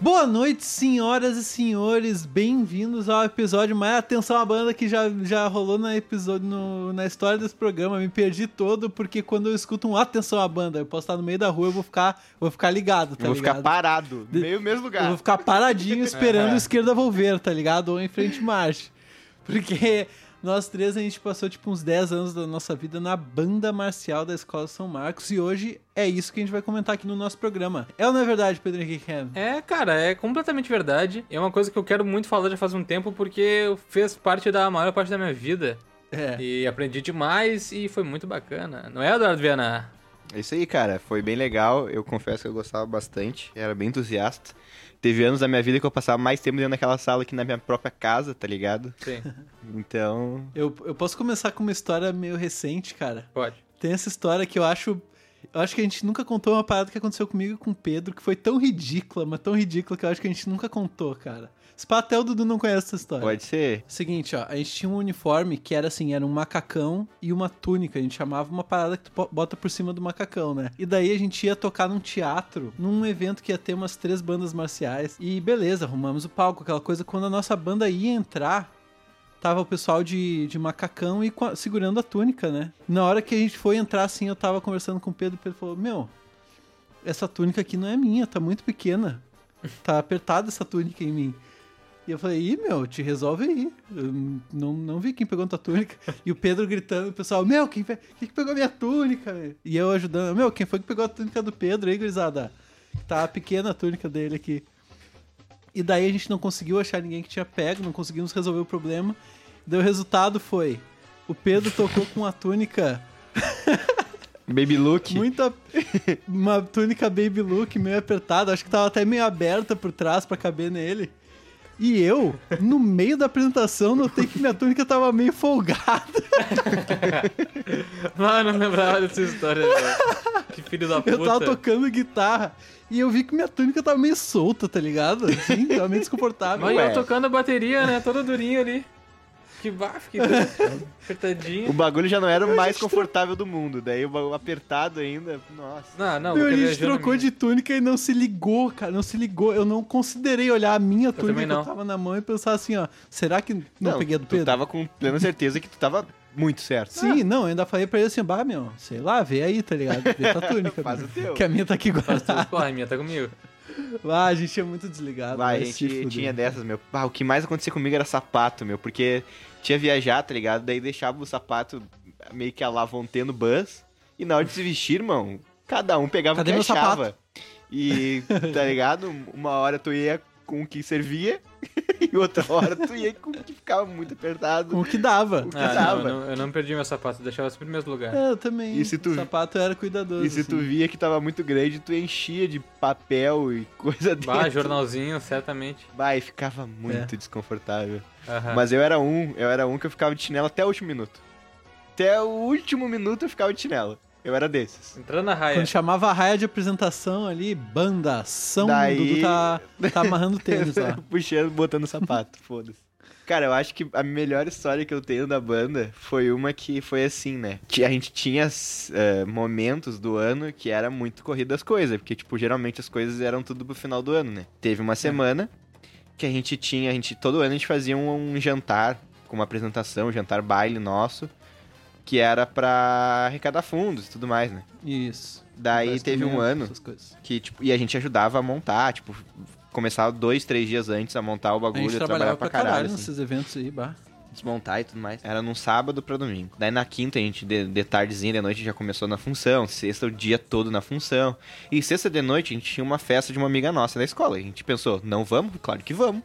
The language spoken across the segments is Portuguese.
Boa noite, senhoras e senhores. Bem-vindos ao episódio mais atenção à banda que já, já rolou na episódio no- na história desse programa. Me perdi todo porque quando eu escuto um atenção à banda, eu posso estar no meio da rua, eu vou ficar, vou ficar ligado, tá eu vou ligado? ficar parado, De- meio mesmo Eu lugar. vou ficar paradinho esperando É. esquerda volver, tá ligado? Ou em frente marche. Porque nós três a gente passou tipo uns 10 anos da nossa vida na banda marcial da Escola São Marcos e hoje é isso que a gente vai comentar aqui no nosso programa. É ou não é verdade, Pedro Henrique Ham? É, cara, é completamente verdade. É uma coisa que eu quero muito falar já faz um tempo, porque fez parte da maior parte da minha vida. É. E aprendi demais e foi muito bacana. Não é, Eduardo Viana? É isso aí, cara. Foi bem legal. Eu confesso que eu gostava bastante. Era bem entusiasta. Teve anos da minha vida que eu passava mais tempo dentro daquela sala que na minha própria casa, tá ligado? Sim, Então. Eu, eu posso começar com uma história meio recente, cara. pode. Tem essa história que eu acho. Eu acho que a gente nunca contou uma parada que aconteceu comigo e com o Pedro, que foi tão ridícula, mas tão ridícula que eu acho que a gente nunca contou, cara. Se pá, até o Dudu não conhece essa história. Pode ser. Seguinte, ó, a gente tinha um uniforme que era assim, era um macacão e uma túnica. A gente chamava uma parada que tu bota por cima do macacão, né? E daí a gente ia tocar num teatro, num evento que ia ter umas três bandas marciais. E beleza, arrumamos o palco, aquela coisa. Quando a nossa banda ia entrar, tava o pessoal de, de macacão e a- segurando a túnica, né? Na hora que a gente foi entrar, assim, eu tava conversando com o Pedro, o Pedro falou, meu, essa túnica aqui não é minha, tá muito pequena. Tá apertada essa túnica em mim. E eu falei, ih, meu, te resolve aí. Eu não, não vi quem pegou tua túnica. E o Pedro gritando, o pessoal, meu, quem, pe- quem que pegou minha túnica? meu?" E eu ajudando, meu, quem foi que pegou a túnica do Pedro aí, gurizada? Tá pequena a túnica dele aqui. E daí a gente não conseguiu achar ninguém que tinha pego, não conseguimos resolver o problema. Daí o resultado foi, o Pedro tocou com a túnica Baby Look. Muita. Uma túnica baby look meio apertada, acho que tava até meio aberta por trás pra caber nele. E eu, no meio da apresentação, notei que minha túnica tava meio folgada. Ah, não lembrava dessa história, velho. Que filho da puta. Eu tava tocando guitarra e eu vi que minha túnica tava meio solta, tá ligado? Assim, tava meio desconfortável. Mas eu tocando a bateria, né? Todo durinho ali. Que bafo, que apertadinho. O bagulho já não era o mais confortável do mundo. Daí o bagulho apertado ainda. Nossa. Não, não, Meu, a gente trocou de túnica e não se ligou, cara. Não se ligou. Eu não considerei olhar a minha túnica também que eu não. tava na mão e pensar assim, ó. Será que não, peguei a do Pedro? tava com plena certeza que tu tava muito certo. Sim, não, eu ainda falei pra ele assim, bah, meu, sei lá, vê aí, tá ligado? Vê tua túnica. Faz meu, o teu. Que a minha tá aqui guardada. porra, a minha tá comigo. Ah, a gente é muito desligado. Vai, a gente tinha dessas, meu. Ah, o que mais acontecia comigo era sapato, meu, porque tinha viajar, tá ligado? Daí deixava o sapato meio que a lá no bus. E na hora de se vestir, irmão, cada um pegava Cadê o meu que achava. E, tá ligado? Uma hora tu ia com o que servia e outra hora tu ia com o que ficava muito apertado. Com o que dava. O que Ah, não, dava. eu não, eu não perdi meu sapato, eu deixava sempre no mesmo lugar. É, eu também. E se tu- O sapato era cuidadoso. E se tu assim. via que tava muito grande, tu enchia de papel e coisa dentro. Bah, jornalzinho, certamente. Bah, e ficava muito É. desconfortável. Aham. Mas eu era um, eu era um que eu ficava de chinelo até o último minuto. Até o último minuto eu ficava de chinelo. Eu era desses. Entrando na raia. Quando chamava a raia de apresentação ali, banda, São Daí- Dudu tá, tá amarrando tênis lá. Puxando, botando sapato, foda-se. Cara, eu acho que a melhor história que eu tenho da banda foi uma que foi assim, né? Que A gente tinha eh, momentos do ano que era muito corrida as coisas, porque, tipo, geralmente as coisas eram tudo pro final do ano, né? Teve uma semana que a gente tinha, a gente, todo ano a gente fazia um, um jantar, com uma apresentação, um jantar baile nosso, que era pra arrecadar fundos e tudo mais, né? Isso. Daí teve um ano que, tipo, e a gente ajudava a montar, tipo, começava dois, três dias antes a montar o A bagulho, gente trabalhava trabalhava pra pra caralho, caralho, assim, nesses eventos aí, bah. desmontar e tudo mais. Era num sábado pra domingo. Daí na quinta a gente, de, de tardezinha, de noite, já começou na função, sexta o dia todo na função. E sexta de noite a gente tinha uma festa de uma amiga nossa da escola. E a gente pensou, não vamos? Claro que vamos.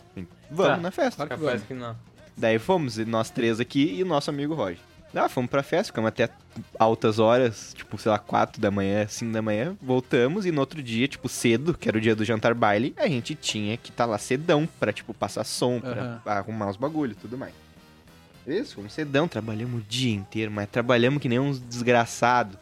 Vamos Tá. na festa. Claro que vamos. que não. Daí fomos, e nós três aqui e o nosso amigo Roger. Ah, fomos pra festa, ficamos até altas horas, tipo, sei lá, 4 da manhã, 5 da manhã, voltamos e no outro dia, tipo, cedo, que era o dia do jantar baile, a gente tinha que estar lá cedão pra, tipo, passar som, pra Aham. arrumar os bagulhos e tudo mais. Isso, fomos cedão, trabalhamos o dia inteiro, mas trabalhamos que nem uns desgraçados.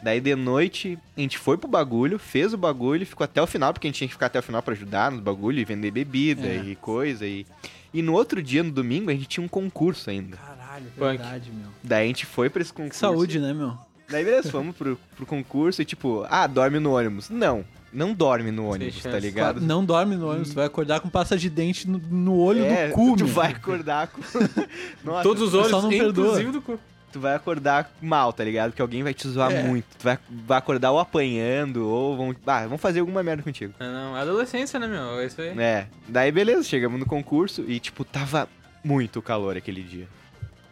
Daí de noite a gente foi pro bagulho, fez o bagulho, ficou até o final, porque a gente tinha que ficar até o final pra ajudar no bagulho e vender bebida É. e coisa. E... e no outro dia, no domingo, a gente tinha um concurso ainda. Caralho, Punk. verdade, meu. Daí a gente foi pra esse concurso. Saúde, né, meu? Daí beleza, fomos pro, pro concurso e tipo, ah, dorme no ônibus. Não. não dorme no ônibus, tá ligado? Não dorme no ônibus, tu vai acordar com pasta de dente no, no olho É, do cu, tu meu. vai acordar com. Nossa, Todos os olhos, não perdoa. inclusive do cu. tu vai acordar mal, tá ligado? Porque alguém vai te zoar É. muito. Tu vai, vai acordar ou apanhando, ou vão. Ah, vão fazer alguma merda contigo. Não, não, é adolescência, né, meu? É isso aí. É. Daí, beleza, chegamos no concurso e, tipo, tava muito calor aquele dia.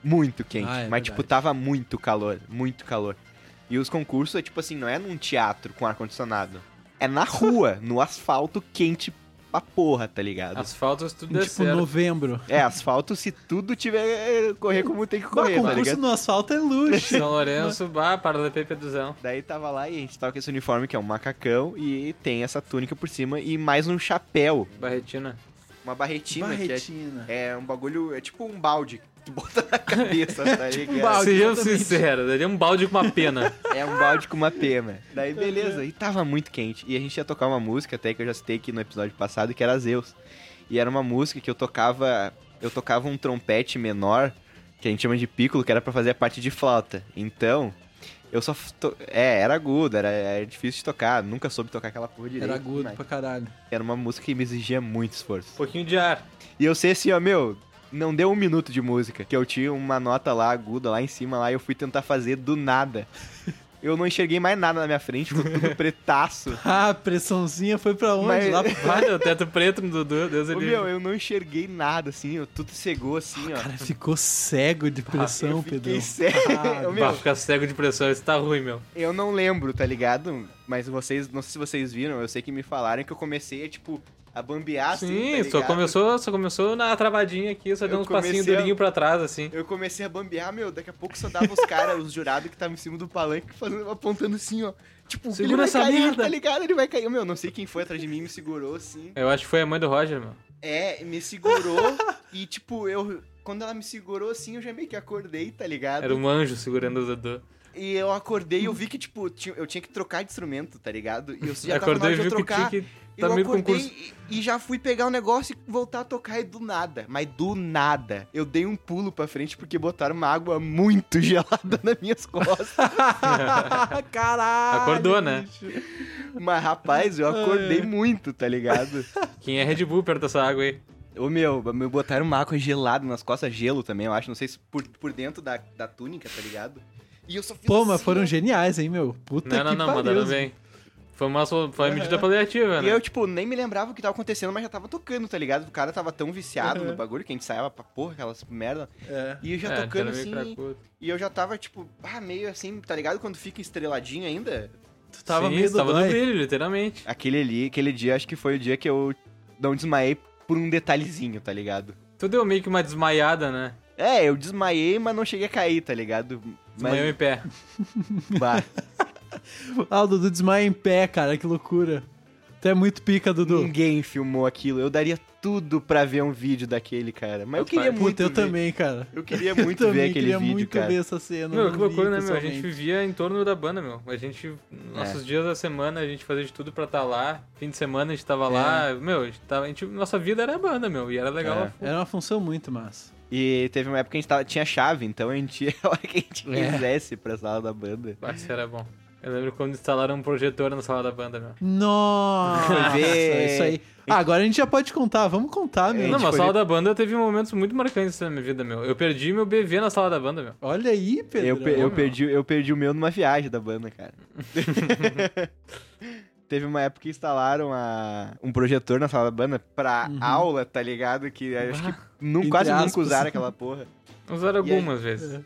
Muito quente. Ah, é mas, tipo, verdade. tava muito calor. Muito calor. E os concursos é, tipo assim, não é num teatro com ar-condicionado. É na rua, no asfalto quente pra porra, tá ligado? Asfalto, se tudo der Tipo, certo. novembro. É, asfalto se tudo tiver é, correr como tem que Bah, correr, tá concurso ligado? no asfalto é luxo. São Lourenço, bah, paralelepípedozão. Daí tava lá e a gente tava com esse uniforme que é um macacão e tem essa túnica por cima e mais um chapéu, Barretina. uma barretina, Barretina. que é, é um bagulho, é tipo um balde bota na cabeça, tá ligado? balde. Sejam sinceros, daria um balde com uma pena. É um balde com uma pena. Daí beleza, e tava muito quente. E a gente ia tocar uma música até que eu já citei aqui no episódio passado, que era Zeus. E era uma música que eu tocava, eu tocava um trompete menor, que a gente chama de piccolo, que era pra fazer a parte de flauta. Então, eu só to- é, era agudo, era, era difícil de tocar, nunca soube tocar aquela porra direito. Era agudo mas pra caralho. Era uma música que me exigia muito esforço. Um pouquinho de ar. E eu sei assim, ó, meu, não deu um minuto de música, que eu tinha uma nota lá aguda lá em cima lá e eu fui tentar fazer do nada. Eu não enxerguei mais nada na minha frente, ficou tudo pretaço. Ah, a pressãozinha foi pra onde? Mas- Lá pro Vai, o teto preto Dudu, Deus Ô, ele. meu, eu não enxerguei nada, assim, eu tudo cegou assim, ó. cara ficou cego de pressão, eu fiquei cego. Ah, meu, ficar cego de pressão, isso tá ruim, meu. eu não lembro, tá ligado? Mas vocês, não sei se vocês viram, eu sei que me falaram que eu comecei, tipo, a bambear assim, Sim, tá só começou, só começou na travadinha aqui, só deu Eu uns passinhos comecei a- durinhos pra trás, assim. Eu comecei a bambear, meu, daqui a pouco só dava os caras, os jurados que estavam em cima do palanque, fazendo, apontando assim, ó. Tipo, Segura ele vai essa cair, merda. tá ligado? Ele vai cair. Meu, não sei quem foi atrás de mim, me segurou assim. Eu acho que foi a mãe do Roger, meu. É, me segurou e, tipo, eu... Quando ela me segurou assim, eu já meio que acordei, tá ligado? Era um anjo segurando o Dudu. E eu acordei e eu vi que, tipo, eu tinha que trocar de instrumento, tá ligado? E eu já tava na Acordei hora e de eu que trocar. que eu tá do acordei e, e já fui pegar o negócio e voltar a tocar e do nada. Mas do nada. Eu dei um pulo pra frente porque botaram uma água muito gelada nas minhas costas. Caralho! Acordou, né? bicho. Mas, rapaz, eu acordei É. muito, tá ligado? Quem é Red Bull perto dessa água aí? Ô, meu, me botaram uma água gelada nas costas, gelo também, eu acho. Não sei se por, por dentro da, da túnica, tá ligado? E eu só fiz Pô, mas assim, foram ó. geniais, hein, meu? Puta Não, não, que não, pariu. mandaram bem. Foi uma, foi uma medida paliativa, E né? eu, tipo, nem me lembrava o que tava acontecendo, mas já tava tocando, tá ligado? O cara tava tão viciado Uhum. no bagulho que a gente saia pra porra, aquelas merda. É. E eu já É, tocando assim. E eu já tava, tipo, ah, meio assim, tá ligado? Quando fica estreladinho ainda. Tu tava Sim, meio tava no brilho, literalmente. Aquele ali, aquele dia, acho que foi o dia que eu não desmaiei por um detalhezinho, tá ligado? Tu deu meio que uma desmaiada, né? É, eu desmaiei, mas não cheguei a cair, tá ligado? Desmaiou em pé. bah, Ah, o Dudu desmaia em pé, cara, que loucura. Tu é muito pica, Dudu. ninguém filmou aquilo. Eu daria tudo pra ver um vídeo daquele, cara. Mas eu queria Puta, muito eu ver. também, cara. Eu queria Eu muito ver também aquele queria vídeo, muito cara. ver essa cena. Meu, não que loucura, né, meu? A gente vivia em torno da banda, meu. A gente, É. nossos dias da semana, a gente fazia de tudo pra estar lá. Fim de semana a gente tava lá. Meu, a gente tava, a gente- nossa vida era a banda, meu. E era legal. É. Era uma função muito massa. E teve uma época que a gente tava, tinha chave, então a gente ia a hora que a gente É. quisesse pra sala da banda. Isso era bom. Eu lembro quando instalaram um projetor na sala da banda, meu. Nossa, ver. isso aí. Ah, agora a gente já pode contar. Vamos contar, meu. Não, gente mas a sala da banda teve momentos muito marcantes na minha vida, meu. Eu perdi meu BV na sala da banda, meu. Olha aí, Pedro. Eu, pe- eu perdi, eu perdi o meu numa viagem da banda, cara. Teve uma época que instalaram a, um projetor na sala da banda pra Uhum. aula, tá ligado? Que acho que quase aspas. nunca usaram aquela porra. Usaram E algumas vezes.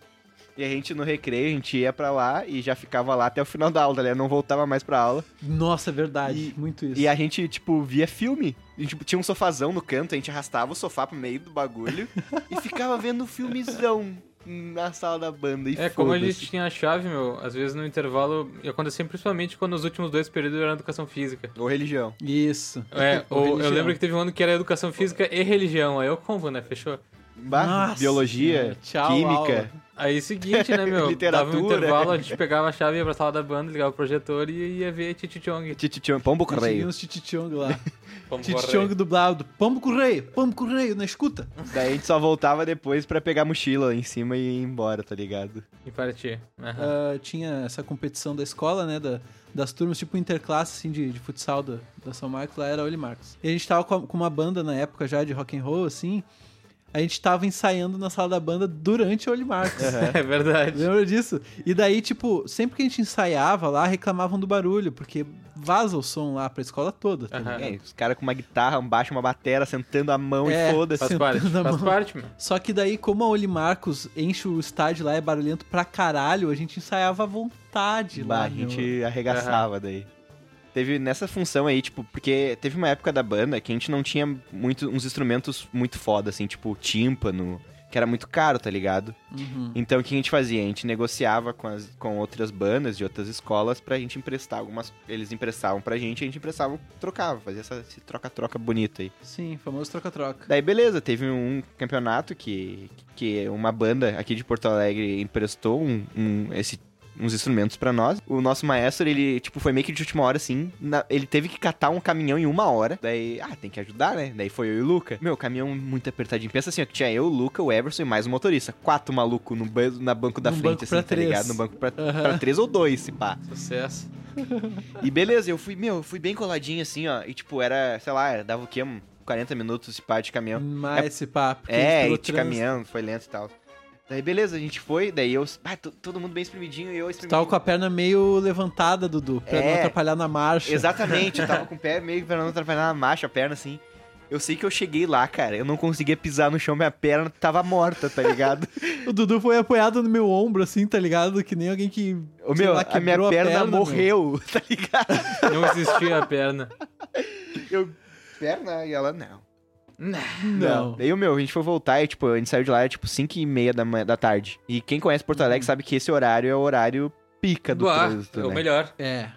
E a gente no recreio, a gente ia pra lá e já ficava lá até o final da aula, tá ligado? Não voltava mais pra aula. Nossa, é verdade. muito isso. E a gente, tipo, via filme. E, tipo, tinha um sofazão no canto, a gente arrastava o sofá pro meio do bagulho e ficava vendo filmezão na sala da banda. E É, como a gente tinha a chave, meu, às vezes no intervalo, e acontecia principalmente quando os últimos dois períodos eram educação física. Ou religião. Isso. É, Ou ou eu lembro que teve um ano que era educação física e religião, aí eu como, né, fechou? Bah, Nossa biologia, senhora, tchau, química. aula. Aí seguinte, né, meu? Dava um Literatura. intervalo, a gente pegava a chave, ia pra sala da banda, ligava o projetor e ia ver Chichichong. Titichão, pombo Tinha correio. uns titichong lá. Vamos Titichong dublado. Pombo correio, pombo correio, na escuta. Daí a gente só voltava depois pra pegar a mochila em cima e ir embora, tá ligado? E partir. Aham. Ah, tinha essa competição da escola, né? Da, das turmas, tipo interclasse, assim, de, de futsal da, da São Marcos, lá era Oli Marcos. E a gente tava com, a- com uma banda na época já de rock and roll, assim. A gente tava ensaiando na sala da banda durante a Oli Marcos. É verdade. Lembra disso? E daí, tipo, sempre que a gente ensaiava lá, reclamavam do barulho, porque vaza o som lá pra escola toda, tá ligado? É, os caras com uma guitarra, um baixo, uma batera, sentando a mão É, e foda-se. Faz parte, faz mão. parte, meu. Só que daí, como a Oli Marcos enche o estádio lá, é barulhento pra caralho, a gente ensaiava à vontade Bah, lá, a meu. gente arregaçava daí. Teve nessa função aí, tipo, porque teve uma época da banda que a gente não tinha muito, uns instrumentos muito foda, assim, tipo tímpano, que era muito caro, tá ligado? Uhum. Então o que a gente fazia? A gente negociava com, as, com outras bandas de outras escolas pra gente emprestar algumas. Eles emprestavam pra gente, a gente emprestava, trocava, fazia essa, esse troca-troca bonito aí. Sim, famoso troca-troca. Daí beleza, teve um campeonato que, que uma banda aqui de Porto Alegre emprestou um, um- esse, uns instrumentos pra nós. O nosso maestro, ele, tipo, foi meio que de última hora, assim. na- ele teve que catar um caminhão em uma hora. Daí, ah, tem que ajudar, né? Daí foi eu e o Luca. Meu, caminhão muito apertadinho. Pensa assim, ó, que tinha eu, o Luca, o Everson e mais um motorista. Quatro maluco no, ban na banco da Num frente, banco assim, tá três. ligado? No banco pra, Aham. pra três ou dois, se pá. Sucesso. E beleza, eu fui, meu, eu fui bem coladinho, assim, ó. E, tipo, era, sei lá, dava o quê? Um 40 minutos esse pá de caminhão. Mas esse papo. porque É, e de trânsito. caminhão, foi lento e tal. Daí beleza, a gente foi, daí eu. Ah, to- todo mundo bem espremidinho e eu Tu espremidinho. tava com a perna meio levantada, Dudu, pra não É. atrapalhar na marcha. Exatamente, eu tava com o pé meio pra não atrapalhar na marcha, a perna assim. Eu sei que eu cheguei lá, cara, eu não conseguia pisar no chão, minha perna tava morta, tá ligado? O Dudu foi apoiado no meu ombro, assim, tá ligado? Que nem alguém que. O meu, lá, a minha perna, meu. morreu, tá ligado? Não existia a perna. Eu. Perna e ela não. Não. Daí o meu, a gente foi voltar e, tipo, a gente saiu de lá, era, tipo, 5 e meia da, manhã- da tarde. E quem conhece Porto Alegre sabe que esse horário é o horário pica do Do ar, trânsito, é o né? melhor. É.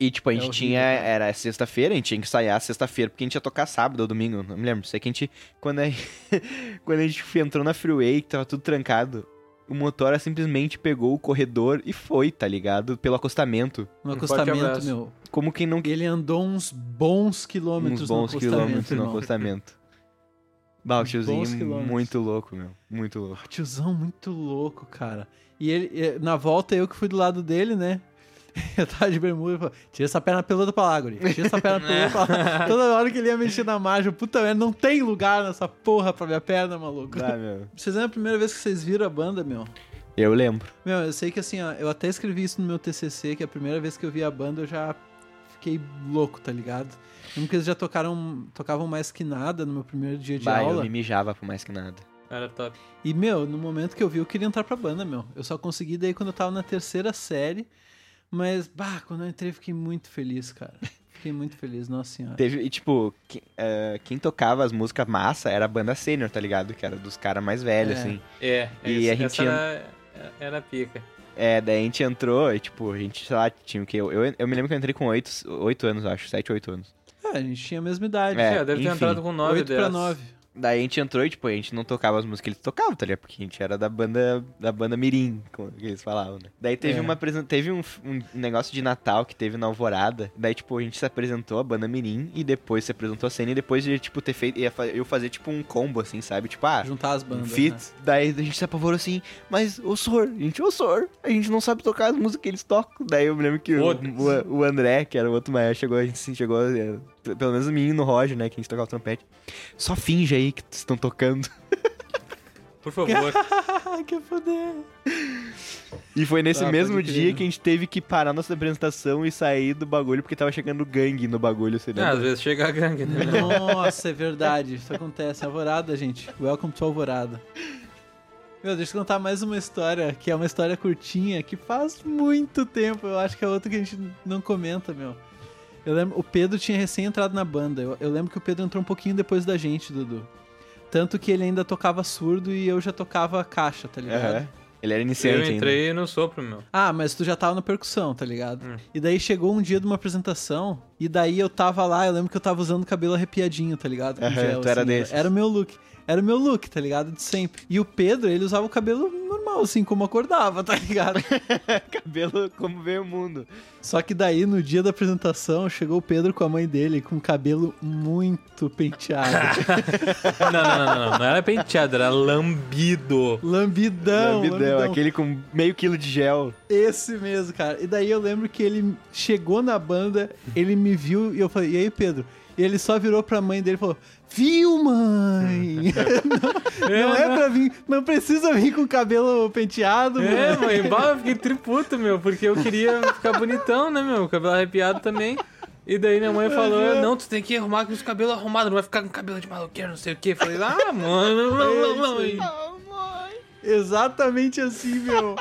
E, tipo, a É gente horrível, tinha. Era sexta-feira, a gente tinha que ensaiar sexta-feira, porque a gente ia tocar sábado ou domingo, não me lembro. Sei que a gente. Quando a, quando a gente entrou na freeway, que tava tudo trancado, o motor simplesmente pegou o corredor e foi, tá ligado? Pelo acostamento. No Um forte acostamento, abraço. meu. Como quem não. Ele andou uns bons quilômetros Uns bons no acostamento, quilômetros no irmão. acostamento. Bah, o tiozinho muito louco, meu. Muito louco. Tiozão muito louco, cara. E ele, na volta, eu que fui do lado dele, né? Eu tava de bermuda e falei, tira essa perna peluda pra lá, guri. Tira essa perna peluda pra lá. Toda hora que ele ia mexer na margem, puta merda, não tem lugar nessa porra pra minha perna, maluco. Ah, meu. Vocês lembram a primeira vez que vocês viram a banda, meu? Eu lembro. Meu, eu sei que assim, ó, eu até escrevi isso no meu TCC, que a primeira vez que eu vi a banda eu já fiquei louco, tá ligado? Lembro que eles já tocaram, tocavam mais que nada no meu primeiro dia de Bah, eu aula. me mijava por mais que nada. Era top. E, meu, no momento que eu vi, eu queria entrar pra banda, meu. Eu só consegui daí quando eu tava na terceira série. Mas, bah, quando eu entrei, eu fiquei muito feliz, cara. Fiquei muito feliz, nossa senhora. Teve, e, tipo, que- eh, quem tocava as músicas massa era a banda sênior, tá ligado? Que era dos caras mais velhos, É. assim. É, E esse- a gente essa era, era a pica. É, daí a gente entrou e, tipo, a gente, sei lá, tinha o quê? Eu, eu, eu me lembro que eu entrei com 8, 8 anos, acho, 7, 8 anos. É, a gente tinha a mesma idade. É, É, deve ter enfim, entrado com 9 8 pra 9. Daí a gente entrou e, tipo, a gente não tocava as músicas que eles tocavam, tá ligado? Porque a gente era da banda, da banda Mirim, como eles falavam, né? Daí teve É. uma teve um, um negócio de Natal que teve na Alvorada. Daí, tipo, a gente se apresentou, a banda Mirim, e depois se apresentou a cena, e depois de, tipo, ter feito, eu fazer, tipo, um combo, assim, sabe? Tipo, ah, Juntar as um bandas. fit. né? Daí a gente se apavorou assim, mas o Sor, a gente, ô Sor, a gente não sabe tocar as músicas que eles tocam. Daí eu me lembro que o, o, o André, que era o outro maestro, chegou, a gente se- chegou, p- pelo menos o menino Roger, né, que a gente tocava trompete. Só finge aí que estão tocando. Por favor. Ah, que foder. E foi nesse Ah, mesmo dia que a gente teve que parar nossa apresentação e sair do bagulho porque tava chegando gangue no bagulho, você É, lembra? às vezes chega a gangue, né? Nossa, é verdade. Isso acontece. Alvorada, gente. Welcome to Alvorada. Meu, deixa eu contar mais uma história, que é uma história curtinha, que faz muito tempo. Eu acho que é outra que a gente não comenta, meu. Eu lembro, o Pedro tinha recém entrado na banda. Eu, eu lembro que o Pedro entrou um pouquinho depois da gente, Dudu. Tanto que ele ainda tocava surdo e eu já tocava caixa, tá ligado? Aham. Ele era Eu iniciante ainda. entrei no sopro, meu. Ah, mas tu já tava na percussão, tá ligado? Hum. E daí chegou um dia de uma apresentação E daí eu tava lá, eu lembro que eu tava usando cabelo arrepiadinho, tá ligado? Com Aham, gel, tu era assim, desses. Era o meu look. Era o meu look, tá ligado? De sempre. E o Pedro, ele usava o cabelo normal, assim, como acordava, tá ligado? Cabelo como veio o mundo. Só que daí, no dia da apresentação, chegou o Pedro com a mãe dele, com o cabelo muito penteado. Não, não, não, não, não. Não era penteado, era lambido. lambidão, Lambidão, lambidão. aquele com meio quilo de gel. Esse mesmo, cara. E daí eu lembro que ele chegou na banda, ele me viu e eu falei, e aí, Pedro? E ele só virou pra mãe dele e falou: Viu, mãe? não, não é pra vir, não precisa vir com o cabelo penteado, É, mãe. mãe, bah, eu fiquei triputo, meu, porque eu queria ficar bonitão, né, meu? Cabelo arrepiado também. E daí minha mãe falou, não, tu tem que arrumar com os cabelos arrumados, não vai ficar com cabelo de maloqueiro, não sei o quê. Falei, ah, mano, não, não, não. E- Exatamente assim, meu.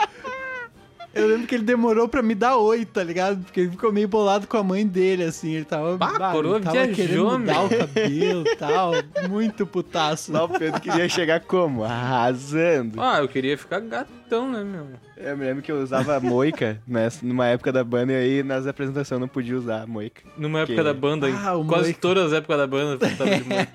Eu lembro que ele demorou pra me dar oi, tá ligado? Porque ele ficou meio bolado com a mãe dele, assim. Ele tava, Bah, bah, coroa ele tava viajou, querendo mudar meu. o cabelo e tal. Muito putaço. Lá o Pedro queria chegar como? Arrasando. Ah, eu queria ficar gatão, né, meu? Eu me lembro que eu usava moica nessa, numa época da banda e aí nas apresentações eu não podia usar moica. Numa época Que- da banda, Ah, quase moleque. todas as épocas da banda, eu tava de moleque.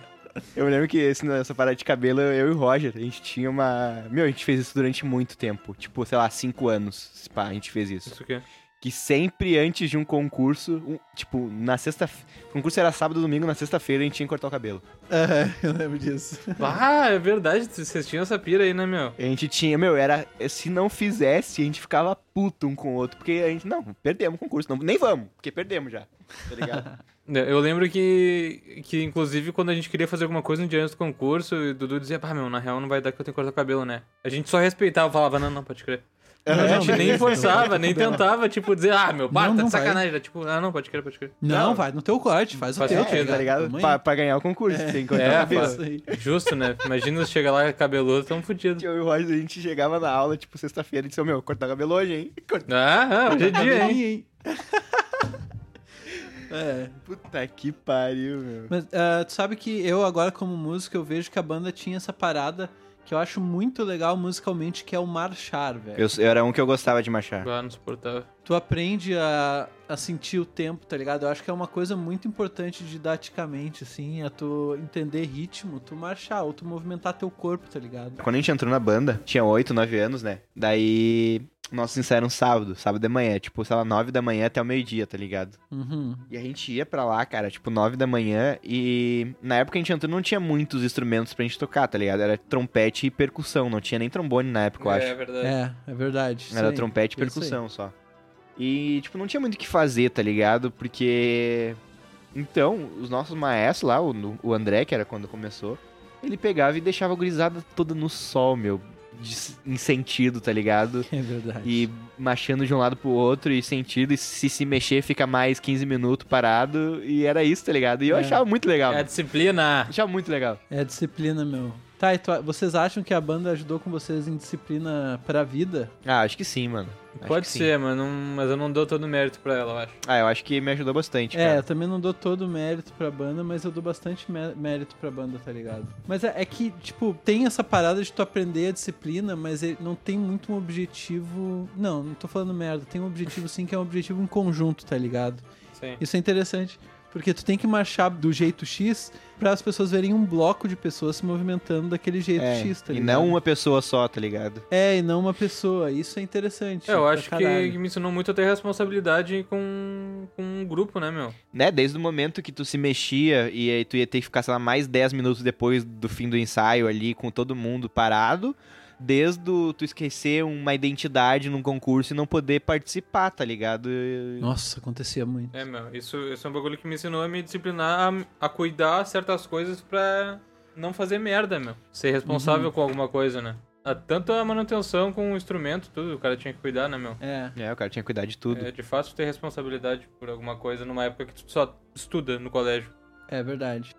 Eu me lembro que esse, nessa parada de cabelo, eu e o Roger, a gente tinha uma. Meu, a gente fez isso durante muito tempo. Tipo, sei lá, cinco anos. Pá, a gente fez isso. Isso aqui. Que sempre antes de um concurso, um- tipo, na sexta. O concurso era sábado domingo, na sexta-feira a gente tinha que cortar o cabelo. Aham, eu lembro disso. Ah, é verdade, vocês tinham essa pira aí, né, meu? A gente tinha, meu, era. Se não fizesse, a gente ficava puto um com o outro. Porque a gente, não, perdemos o concurso. Não, nem vamos, porque perdemos já. Tá ligado? Eu lembro que, que, inclusive, quando a gente queria fazer alguma coisa no dia antes do concurso, o Dudu dizia, pá, meu, na real não vai dar que eu tenho que cortar o cabelo, né? A gente só respeitava, falava, não, não, pode crer. a Não, gente nem forçava, nem tentava, tipo, dizer, ah, meu, pá, Não, tá de sacanagem. Era tipo, ah, não, pode crer, pode crer. Não, Não. vai no teu corte, faz, Faz o teu. sentido, tá ligado? Pra, pra ganhar o concurso, tem que cortar É. Justo, né? Imagina se chegar lá cabeludo, tamo fudido. Eu e o Roger, a gente chegava na aula, tipo, sexta-feira, e disse, meu, cortar o cabelo hoje, hein? Cortar- Ah, ah, hoje é dia, hein? É. Puta que pariu, meu. Mas ah, tu sabe que eu agora como músico, eu vejo que a banda tinha essa parada que eu acho muito legal musicalmente, que é o marchar, velho. Eu, eu era um que eu gostava de marchar. Ah, não suportava. Tu aprende a, a sentir o tempo, tá ligado? Eu acho que é uma coisa muito importante didaticamente, assim, é tu entender ritmo, tu marchar, ou tu movimentar teu corpo, tá ligado? Quando a gente entrou na banda, tinha 8, 9 anos, né? Daí, nossos ensaios eram sábado, sábado de manhã, tipo, sei lá, 9 da manhã até o meio-dia, tá ligado? Uhum. E a gente ia pra lá, cara, tipo, 9 da manhã, e na época a gente entrou não tinha muitos instrumentos pra gente tocar, tá ligado? Era trompete e percussão, não tinha nem trombone na época, eu acho. É verdade. É, é verdade. Era trompete e percussão só. E, tipo, não tinha muito o que fazer, tá ligado? Porque. Então, os nossos maestros lá, o, o André, que era quando começou, ele pegava e deixava a gurizada toda no sol, meu. De- em sentido, tá ligado? É verdade. E marchando de um lado pro outro e sentido, e se se mexer fica mais 15 minutos parado, e era isso, tá ligado? E eu É. achava muito legal. É a disciplina. Achava muito legal. É disciplina, meu. Tá, e tu- vocês acham que a banda ajudou com vocês em disciplina pra vida? Ah, acho que sim, mano. Pode ser, mas, não, mas eu não dou todo o mérito pra ela, eu acho. Ah, eu acho que me ajudou bastante, É, cara. eu também não dou todo o mérito pra banda, mas eu dou bastante mé- mérito pra banda, tá ligado? Mas é, é que, tipo, tem essa parada de tu aprender a disciplina, mas ele não tem muito um objetivo. Não, não tô falando merda. Tem um objetivo sim que é um objetivo em conjunto, tá ligado? Sim. Isso é interessante. Porque tu tem que marchar do jeito X pra as pessoas verem um bloco de pessoas se movimentando daquele jeito É, X, tá e ligado? não uma pessoa só, tá ligado? É, e não uma pessoa. Isso é interessante. É, eu acho que, caralho. que me ensinou muito a ter responsabilidade com, com um grupo, né, meu? Né, desde o momento que tu se mexia e aí tu ia ter que ficar, sei lá, mais 10 minutos depois do fim do ensaio ali com todo mundo parado, desde o, tu esquecer uma identidade num concurso e não poder participar, tá ligado? Nossa, acontecia muito. É, meu, isso, isso é um bagulho que me ensinou a me disciplinar, a, a cuidar certas coisas pra não fazer merda, meu. Ser responsável Uhum. com alguma coisa, né? Ah, Tanto a manutenção com o instrumento, tudo, o cara tinha que cuidar, né, meu? É. É, o cara tinha que cuidar de tudo. É de fácil ter responsabilidade por alguma coisa numa época que tu só estuda no colégio. É verdade.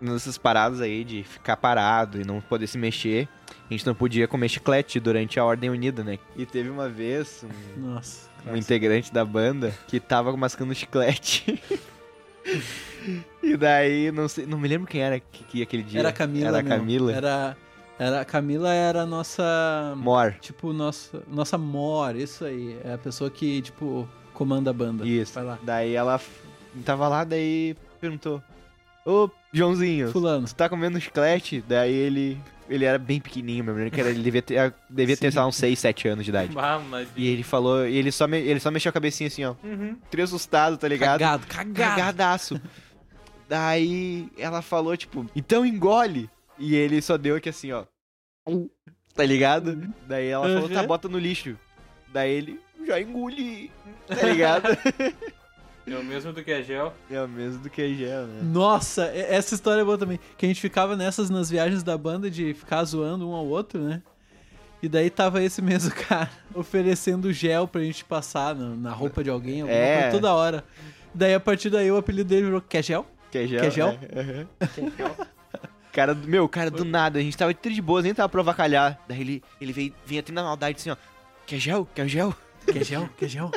Nessas paradas aí de ficar parado e não poder se mexer, a gente não podia comer chiclete durante a Ordem Unida, né? E teve uma vez um, Nossa. um integrante da banda que tava mascando chiclete. e daí, não sei, não me lembro quem era que, que aquele dia. Era a Camila. Era a meu. Camila. Era, era a Camila era a nossa Mor. tipo nossa nossa mor, isso aí. É a pessoa que tipo comanda a banda. Isso. Vai lá. Daí ela tava lá, daí perguntou: Ô, Joãozinho, Fulano. você tá comendo chiclete? Daí ele. Ele era bem pequenininho, meu era, ele devia ter, devia ter sei lá, uns 6, 7 anos de idade. Ah, mas... E ele falou, e ele só, me- ele só mexeu a cabecinha assim, ó. Uhum. Tri assustado, tá ligado? Cagado, cagado. Cagadaço. Daí ela falou, tipo, então engole. E ele só deu aqui assim, ó. Tá ligado? Daí ela falou, tá, Uhum. bota no lixo. Daí ele já engole. Tá ligado? É o mesmo do que a gel. é o mesmo do que gel, né? Nossa, essa história é boa também. Que a gente ficava nessas nas viagens da banda de ficar zoando um ao outro, né? E daí tava esse mesmo cara oferecendo gel pra gente passar na, na roupa de alguém, alguma É. coisa toda hora. Daí a partir daí o apelido dele virou Quer gel? Que gel? Quer gel? né? Aham. Cara, do- meu, cara, do nada, a gente tava de boas, nem tava pra avacalhar. Daí ele, ele veio, vinha até na maldade assim, ó. Quer gel? Quer gel? Quer gel? Quer gel?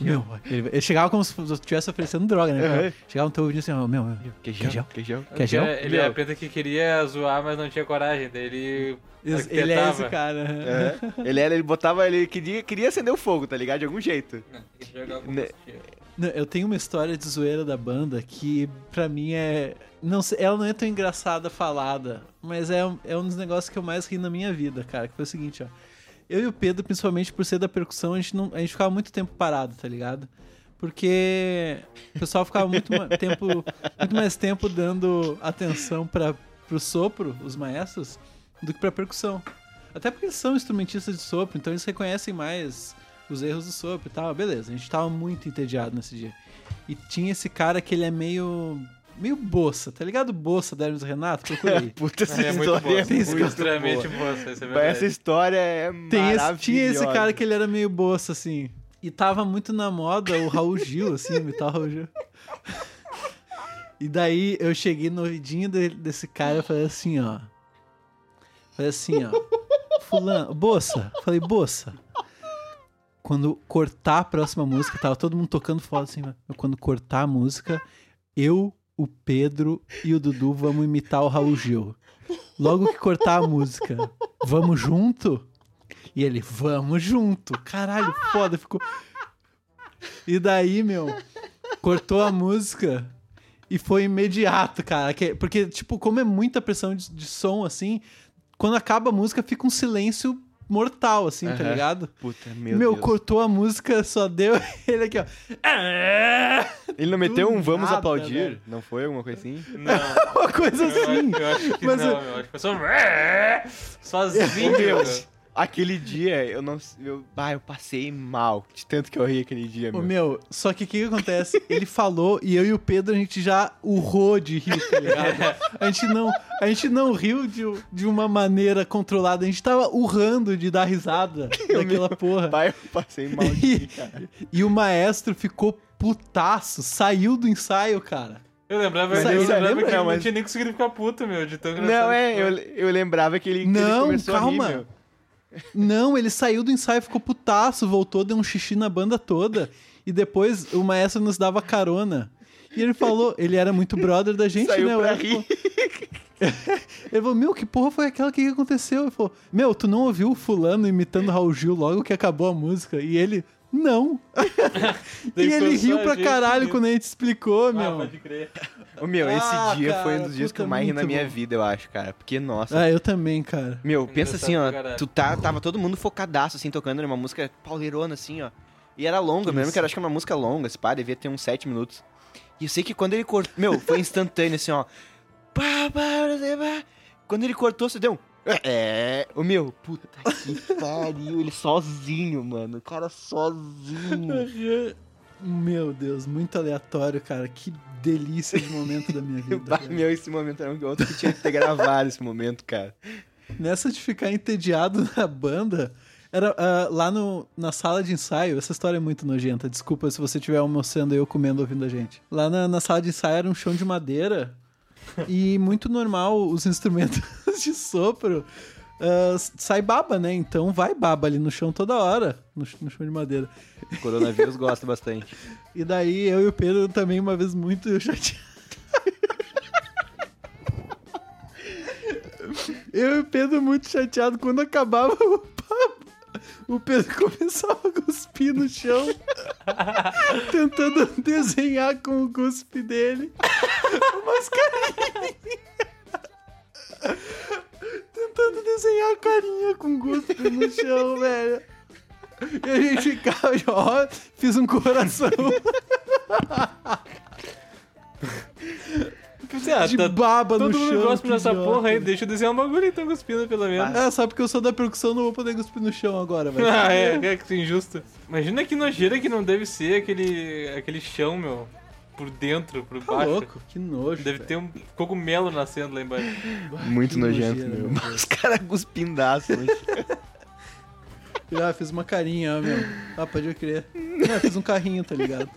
Meu, ele, ele chegava como se estivesse oferecendo droga, né? Uhum. Chegava no teu ouvido assim, ó, meu, Quer gel? Quer gel? Quer gel? Ele Meu. é que queria zoar, mas não tinha coragem. Daí ele. Ele é esse cara. É. Ele era, ele botava, ele queria, queria acender o fogo, tá ligado? De algum jeito. Não, que combustível. Não, eu tenho uma história de zoeira da banda que pra mim é. Não sei, ela não é tão engraçada falada, mas é, um- é um dos negócios que eu mais ri na minha vida, cara. Que foi o seguinte, ó. Eu e o Pedro, principalmente por ser da percussão, a gente, não, a gente ficava muito tempo parado, tá ligado? Porque o pessoal ficava muito, tempo, muito mais tempo dando atenção para pro sopro, os maestros, do que pra percussão. Até porque eles são instrumentistas de sopro, então eles reconhecem mais os erros do sopro e tal. Beleza, a gente tava muito entediado nesse dia. E tinha esse cara que ele é meio. Meio boça, tá ligado? Boça da Hermes Renato? Procura aí. Puta, essa É muito história boa. é muito Extremamente boa. boa. Essa é Essa história é Tem esse- tinha esse cara que ele era meio boça, assim. E tava muito na moda o Raul Gil, assim, imitar o Raul Gil. E daí eu cheguei no ouvidinho de- desse cara e falei assim, ó. Falei assim, ó. Fulano, Boça. Falei, Boça. Quando cortar a próxima música, tava todo mundo tocando foda assim, quando cortar a música, eu, o Pedro e o Dudu vamos imitar o Raul Gil. Logo que cortar a música, vamos junto? E ele, vamos junto. Caralho, foda, ficou. E daí, meu, cortou a música e foi imediato, cara. que- Porque, tipo, como é muita pressão de, de som, assim, quando acaba a música fica um silêncio mortal, assim, tá ligado? Puta, meu, Meu, Deus. cortou a música, só deu ele aqui, ó. Ele não meteu Do um vamos nada, aplaudir? velho. Não foi alguma coisa assim? Não. Uma coisa Eu, assim. eu acho que Mas não, eu- meu. Acho que foi só. Sozinho. Deus. meu. Aquele dia, eu não... Eu, bah, eu passei mal. De tanto que eu ri aquele dia, Ô, meu. meu, só que o que, que acontece? Ele falou e eu e o Pedro a gente já urrou de rir, tá ligado? A gente não, a gente não riu de, de uma maneira controlada, a gente tava urrando de dar risada daquela porra. Pai, eu passei mal de rir, cara. E o maestro ficou putaço, saiu do ensaio, cara. Eu lembrava, Mas eu lembrava lembra? que Não, ele não mas- tinha nem conseguido ficar puto, meu, de tão engraçado. Não, é, eu, eu lembrava que ele, que ele Não, começou calma. a rir, meu. Não, ele saiu do ensaio, ficou putaço, voltou, deu um xixi na banda toda. E depois o maestro nos dava carona. E ele falou, ele era muito brother da gente, Saiu né? pra rir. Ele falou, meu, que porra foi aquela? Que aconteceu? Ele falou, meu, tu não ouviu o fulano imitando Raul Gil logo que acabou a música? E ele, não. E ele riu pra gente caralho quando a gente explicou, Ah, meu. pode crer. Ô, meu, esse Ah, dia foi um cara, dos dias que eu mais ri na minha bom. vida, eu acho, cara. Porque, nossa. Ah, eu também, cara. Meu, pensa assim, ó. Tu tá, tava todo mundo focadaço, assim, tocando numa música pauleirona, assim, ó. E era longa, eu me lembro Isso. que era, acho que era uma música longa, esse pá, devia ter uns 7 minutos. E eu sei que quando ele cortou. Meu, foi instantâneo, assim, ó. Pá, pá, pá, pá. Quando ele cortou, você deu um. É. O meu, puta que pariu, ele sozinho, mano. O cara sozinho. Meu Deus, muito aleatório, cara. Que delícia de momento da minha vida. Bah, meu, esse momento era um outro que tinha que ter gravado esse momento, cara. Nessa de ficar entediado na banda, era ah, lá no, na sala de ensaio, essa história é muito nojenta, desculpa se você estiver almoçando e eu comendo ouvindo a gente. Lá na, na sala de ensaio era um chão de madeira e muito normal os instrumentos de sopro ah, sai baba, né? Então vai baba ali no chão toda hora, no, no chão de madeira. O coronavírus gosta bastante. E daí eu e o Pedro também, uma vez muito chateado. Eu e o Pedro muito chateado quando acabava o papo. o Pedro começava a cuspir no chão, tentando desenhar com o cuspe dele umas carinhas. Tentando desenhar a carinha com cuspe no chão, velho. E a gente ficava, ó, fiz um coração Ah, de tá- baba no Todo chão. mundo gosta idiota. porra aí. Deixa eu desenhar um bagulho então, cuspindo pelo menos. É, só porque eu sou da percussão, não vou poder cuspir no chão agora, velho. Ah, é, é que injusto. Imagina que nojeira que não deve ser aquele, aquele chão, meu. Por dentro, por Tá baixo. louco, que nojo. Deve ter um cogumelo nascendo lá embaixo. Muito que nojento, nojeira, meu. Os caras cuspindaço. né? Ah, fiz uma carinha, ó, meu. Ah, pode crer. Não, fiz um carrinho, tá ligado?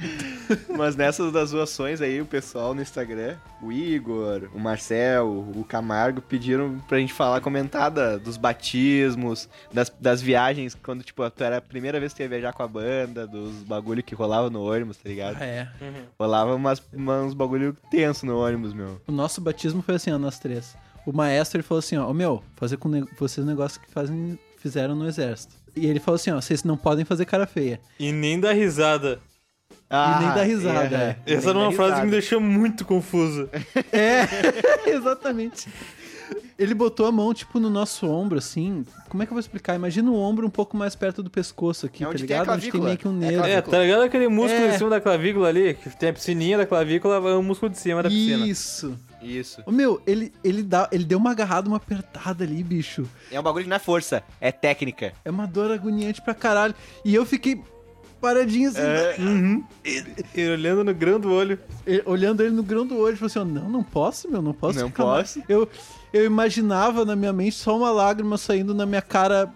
Mas nessas das zoações aí, o pessoal no Instagram, o Igor, o Marcel, o Camargo, pediram pra gente falar, comentar da- dos batismos, das, das viagens, quando, tipo, tu era a primeira vez que tu ia viajar com a banda, dos bagulho que rolava no ônibus, tá ligado? Ah, é. Rolava umas, umas bagulho tenso no ônibus, meu. O nosso batismo foi assim, ó, nós três. O maestro, ele falou assim, ó, ô meu, fazer com vocês um negócio que fazem, fizeram no exército. E ele falou assim, ó, vocês não podem fazer cara feia. E nem dá risada. Ah, nem dá risada, é. Essa era uma frase que me deixou muito confusa. É, exatamente. Ele botou a mão, tipo, no nosso ombro, assim. Como é que eu vou explicar? Imagina o ombro um pouco mais perto do pescoço aqui, É tá onde tem a ligado? Onde tem meio que um É a nervo. É, tá ligado aquele músculo É. em cima da clavícula ali? Que tem a piscininha da clavícula, é o músculo de cima da piscina. Isso. Isso. Ô, meu, ele, ele, dá, ele deu uma agarrada, uma apertada ali, bicho. É um bagulho que não é força, é técnica. É uma dor agoniante pra caralho. E eu fiquei paradinho assim, É. Uhum. E olhando no grão do olho. e- olhando ele no grão do olho, falei assim, ó, não, não posso, meu, não posso. Não reclamar." posso. Eu, eu imaginava na minha mente só uma lágrima saindo na minha cara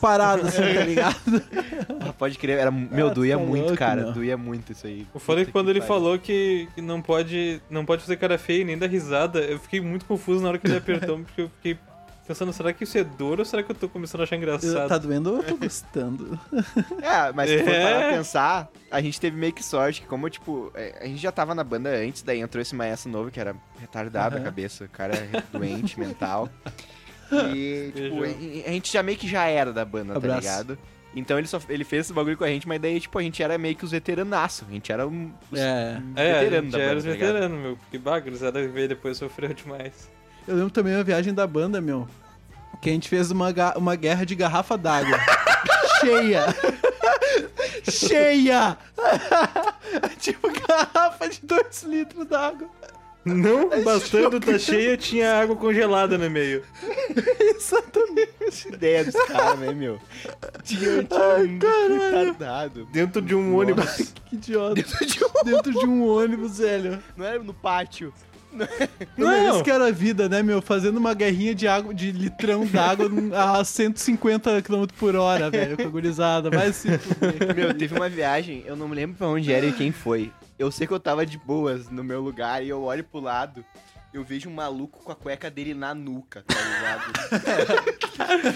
parada, assim, tá ligado? Ah, pode crer, era, meu, Ah, doía tá muito, louco, cara, meu. doía muito isso aí. Eu falei que quando que ele falou que, que não pode não pode fazer cara feia e nem dar risada, eu fiquei muito confuso na hora que ele apertou, porque eu fiquei pensando, será que isso é dor ou será que eu tô começando a achar engraçado? tá doendo ou eu tô gostando? É, mas se for É. parar pra pensar, a gente teve meio que sorte, que como, tipo, é, a gente já tava na banda antes, daí entrou esse maestro novo, que era retardado a Aham. cabeça, o cara é doente mental. E, tipo, Beijão. a a gente já meio que já era da banda, Abraço. tá ligado? Então ele, só, ele fez esse bagulho com a gente, mas daí, tipo, a gente era meio que os veteranaços. A gente era um, os É. É, a gente da já era banda, os tá veteranos, meu. Porque bagulhada veio depois sofreu demais. Eu lembro também a viagem da banda, meu. Que a gente fez uma, uma guerra de garrafa d'água. Cheia! Cheia! tipo garrafa de 2 litros d'água. Não bastando tá cheia, tinha água congelada no meio. Exatamente. Essa ideia dos caras, né, meu? Tinha, tinha um retardado. Dentro de um ônibus. Que idiota. Dentro de um- Dentro de um ônibus, velho. Não era no pátio. Não. Não. Isso que era a vida, né, meu? Fazendo uma guerrinha de água, de litrão d'água a 150 km por hora, velho, com a gurizada. Vai se fuder. Meu, teve uma viagem, eu não me lembro pra onde era e quem foi. Eu sei que eu tava de boas no meu lugar e eu olho pro lado, eu vejo um maluco com a cueca dele na nuca, tá ligado?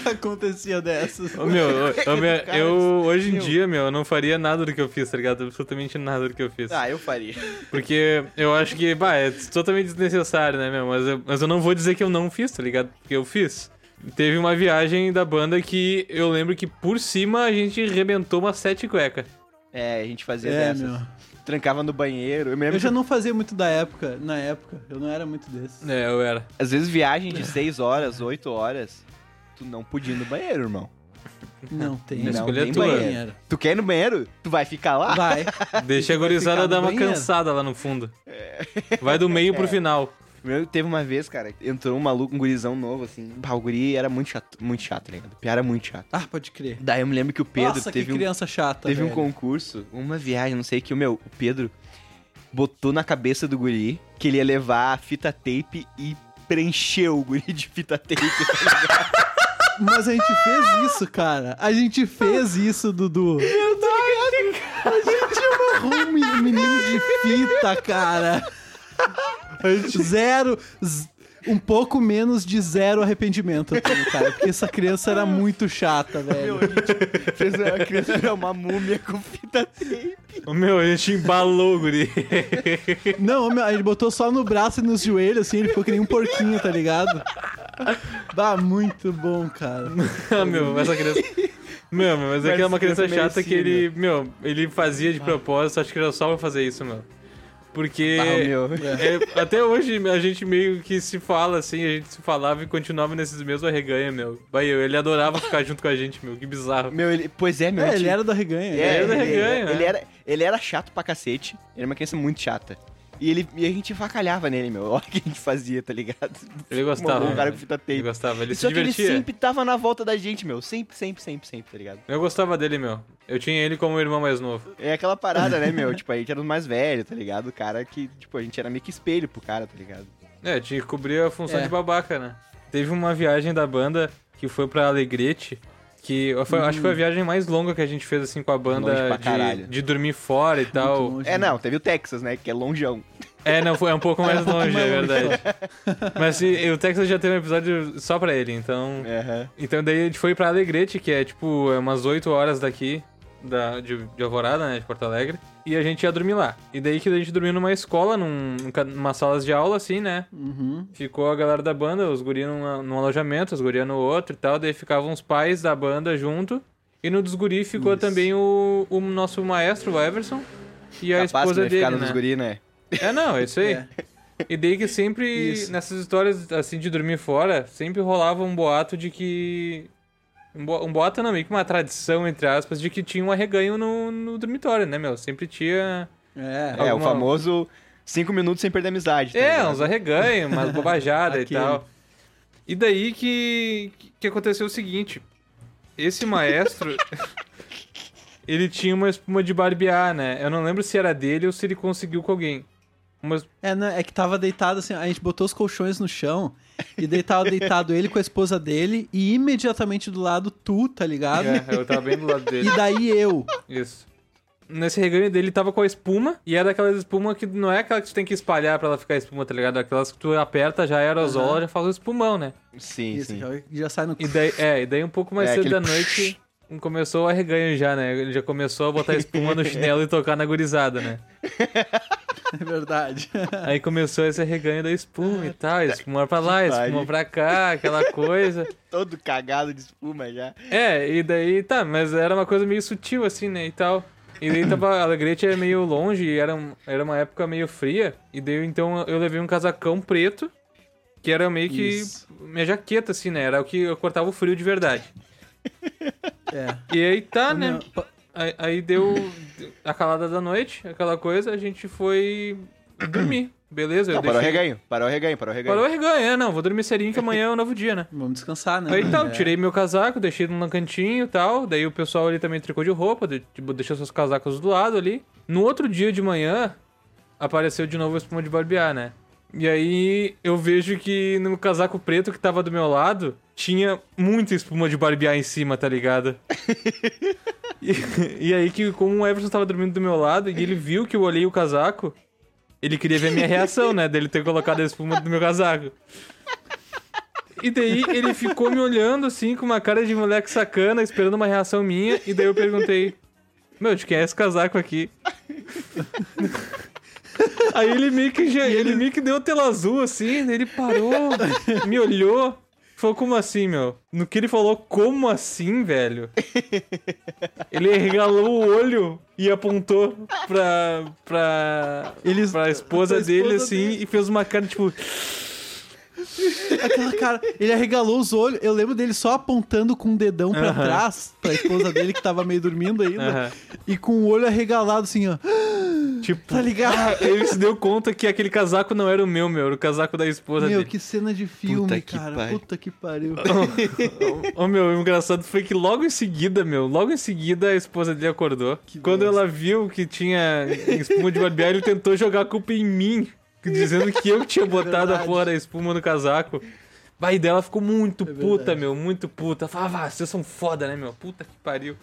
Acontecia dessas. Ô, meu, ô, ô, meu, Cara, eu hoje em meu. dia, meu, eu não faria nada do que eu fiz, tá ligado? Absolutamente nada do que eu fiz. ah, eu faria. Porque eu acho que, bah, é totalmente desnecessário, né, meu? Mas eu, mas eu não vou dizer que eu não fiz, tá ligado? Porque eu fiz. Teve uma viagem da banda que eu lembro que por cima a gente rebentou umas sete cuecas. É, a gente fazia É, dessas. meu. Trancava no banheiro. Eu Eu já que, não fazia muito da época, na época. Eu não era muito desse. É, eu era. às vezes viagem de 6 horas, 8 horas, tu não podia ir no banheiro, irmão. Não tem. Não escolha tem tua. banheiro. Tu quer ir no banheiro? Tu vai ficar lá? Vai. Deixa a ficar dar uma banheiro? cansada lá no fundo. Vai do meio pro final. Teve uma vez, cara, entrou um maluco, um gurizão novo, assim. Pá, o guri era muito chato, muito chato, tá ligado? Era muito chato. Ah, pode crer. Daí eu me lembro que o Pedro Nossa, teve que um criança chata, Teve um velho. concurso, uma viagem, não sei que o meu, o Pedro botou na cabeça do guri que ele ia levar a fita tape e preencheu o guri de fita tape. tá ligado? Mas a gente fez isso, cara. A gente fez isso, Dudu. Eu tô A gente amarrou um me- menino de fita, cara. Zero... Um pouco menos de zero arrependimento, tenho, cara. Porque essa criança era muito chata, velho. meu, a gente fez a criança virar uma múmia com fita tape. Ô, Meu, a gente embalou, guri. Não, meu, a gente botou só no braço e nos joelhos, assim, ele ficou que nem um porquinho, tá ligado? Bah, muito bom, cara. Ah, meu, essa criança. Meu, mas é que é uma criança Marcinho chata que ele, meu, ele fazia de propósito, acho que era só pra fazer isso, meu. Porque Ah, meu. é, até hoje a gente meio que se fala assim, a gente se falava e continuava nesses mesmos arreganha, meu. Vai, eu, ele adorava ficar junto com a gente, meu, que bizarro. Meu, ele, pois é, meu. É, ele era do arreganha. É, era da ele, reganha, ele né? era, ele era chato pra cacete. Ele era uma criança muito chata. E, ele, e a gente facalhava nele, meu. Olha o que a gente fazia, tá ligado? Ele gostava. Um cara com fita Ele tape. gostava, ele Só se que ele divertia. sempre tava na volta da gente, meu. Sempre, sempre, sempre, sempre, tá ligado? Eu gostava dele, meu. Eu tinha ele como irmão mais novo. É aquela parada, né, meu? tipo, a gente era os mais velhos, tá ligado? O cara que, tipo, a gente era meio que espelho pro cara, tá ligado? É, tinha que cobrir a função É. de babaca, né? Teve uma viagem da banda que foi pra Alegrete, que foi- acho que foi a viagem mais longa que a gente fez assim com a banda de, de dormir fora e tal. longe. É, não, teve o Texas, né? Que é longeão. É, não, foi um pouco mais É, um pouco longe, mais é verdade. Mas se, o Texas já teve um episódio só pra ele, então. Aham. Então daí a gente foi pra Alegrete, que é tipo é umas 8 horas daqui da, de, de Alvorada, né, de Porto Alegre. E a gente ia dormir lá. E daí que a gente dormiu numa escola, num, numa salas de aula, assim, né? Uhum. Ficou a galera da banda, os guri num, num alojamento, os guri no outro e tal. Daí ficavam os pais da banda junto. E no dos guri ficou Isso. também o, o nosso maestro, o Everson. E a Capaz que esposa vai dele, né? nos guri, né? É, não, é isso aí. É. E daí que sempre, Isso. nessas histórias assim de dormir fora, sempre rolava um boato de que. Um, bo... um boato não, meio que uma tradição, entre aspas, de que tinha um arreganho no, no dormitório, né, meu? Sempre tinha. É. É, o Alguma- famoso cinco minutos sem perder amizade. tá É, ligado? uns arreganhos, umas bobajadas e tal. E daí que, que aconteceu o seguinte: esse maestro. ele tinha uma espuma de barbear, né? Eu não lembro se era dele ou se ele conseguiu com alguém. Mas É, não, é que tava deitado assim, a gente botou os colchões no chão e daí tava deitado ele com a esposa dele e imediatamente do lado tu, tá ligado? é, eu tava bem do lado dele. E daí eu. Isso. Nesse reganho dele tava com a espuma, e era aquelas espuma que não é aquela que tu tem que espalhar pra ela ficar espuma, tá ligado? Aquelas que tu aperta, já é aerosol, Aham. já faz o espumão, né? Sim, Isso, sim. já, já sai no E daí, é, e daí um pouco mais É, cedo aquele da noite começou o arreganho já, né? Ele já começou a botar espuma no chinelo e tocar na gurizada, né? É verdade. Aí começou esse arreganho da espuma e tal, espuma pra lá, espuma pra cá, aquela coisa. Todo cagado de espuma já. É, e daí, tá, mas era uma coisa meio sutil assim, né, e tal. E daí tava, Alegrete é meio longe, e era, um- era uma época meio fria, e daí então eu levei um casacão preto, que era meio que Isso. minha jaqueta, assim, né, era o que eu cortava o frio de verdade. É. E aí tá, O né, meu- aí, aí deu a calada da noite, aquela coisa, a gente foi dormir, beleza? Eu Não, parou o deixei... reganho, parou o reganho, parou o reganho. Parou o reganho, é, não, vou dormir serinho que amanhã é um novo dia, né. Vamos descansar, né? Aí tal, É. tirei meu casaco, deixei num cantinho e tal. Daí o pessoal ali também trocou de roupa, de- tipo, deixou seus casacos do lado ali. No outro dia de manhã, apareceu de novo a espuma de barbear, né? E aí eu vejo que no casaco preto que tava do meu lado, tinha muita espuma de barbear em cima, tá ligado? e, e aí que como o Everson tava dormindo do meu lado e ele viu que eu olhei o casaco, ele queria ver a minha reação, né? Dele ter colocado a espuma do meu casaco. E daí ele ficou me olhando assim, com uma cara de moleque sacana, esperando uma reação minha. E daí eu perguntei: Meu, de quem é esse casaco aqui? Aí ele meio que, já, ele meio que deu tela azul assim, daí ele parou, me olhou. Falou, como assim, meu? No que ele falou, como assim, velho? Ele regalou o olho e apontou pra, pra, Eles- pra esposa, pra esposa dele, assim, dele. e fez uma cara, tipo... Aquela cara, ele arregalou os olhos. Eu lembro dele só apontando com o dedão pra trás, pra esposa dele que tava meio dormindo ainda. E com o olho arregalado assim, ó. Tipo, Tá ligado? Ah, ele se deu conta que aquele casaco não era o meu, meu, era o casaco da esposa Meu, dele. que cena de filme, Puta cara. Puta que pariu. Ô, meu, o engraçado foi que logo em seguida, meu, logo em seguida a esposa dele acordou. Que Quando bosta. ela viu que tinha espuma de barbear, ele tentou jogar a culpa em mim, dizendo que eu tinha botado a verdade. porra da espuma no casaco. Vai dela ficou muito É puta, verdade. meu, muito puta. Ela Falava, ah, vocês são foda, né, meu? Puta que pariu.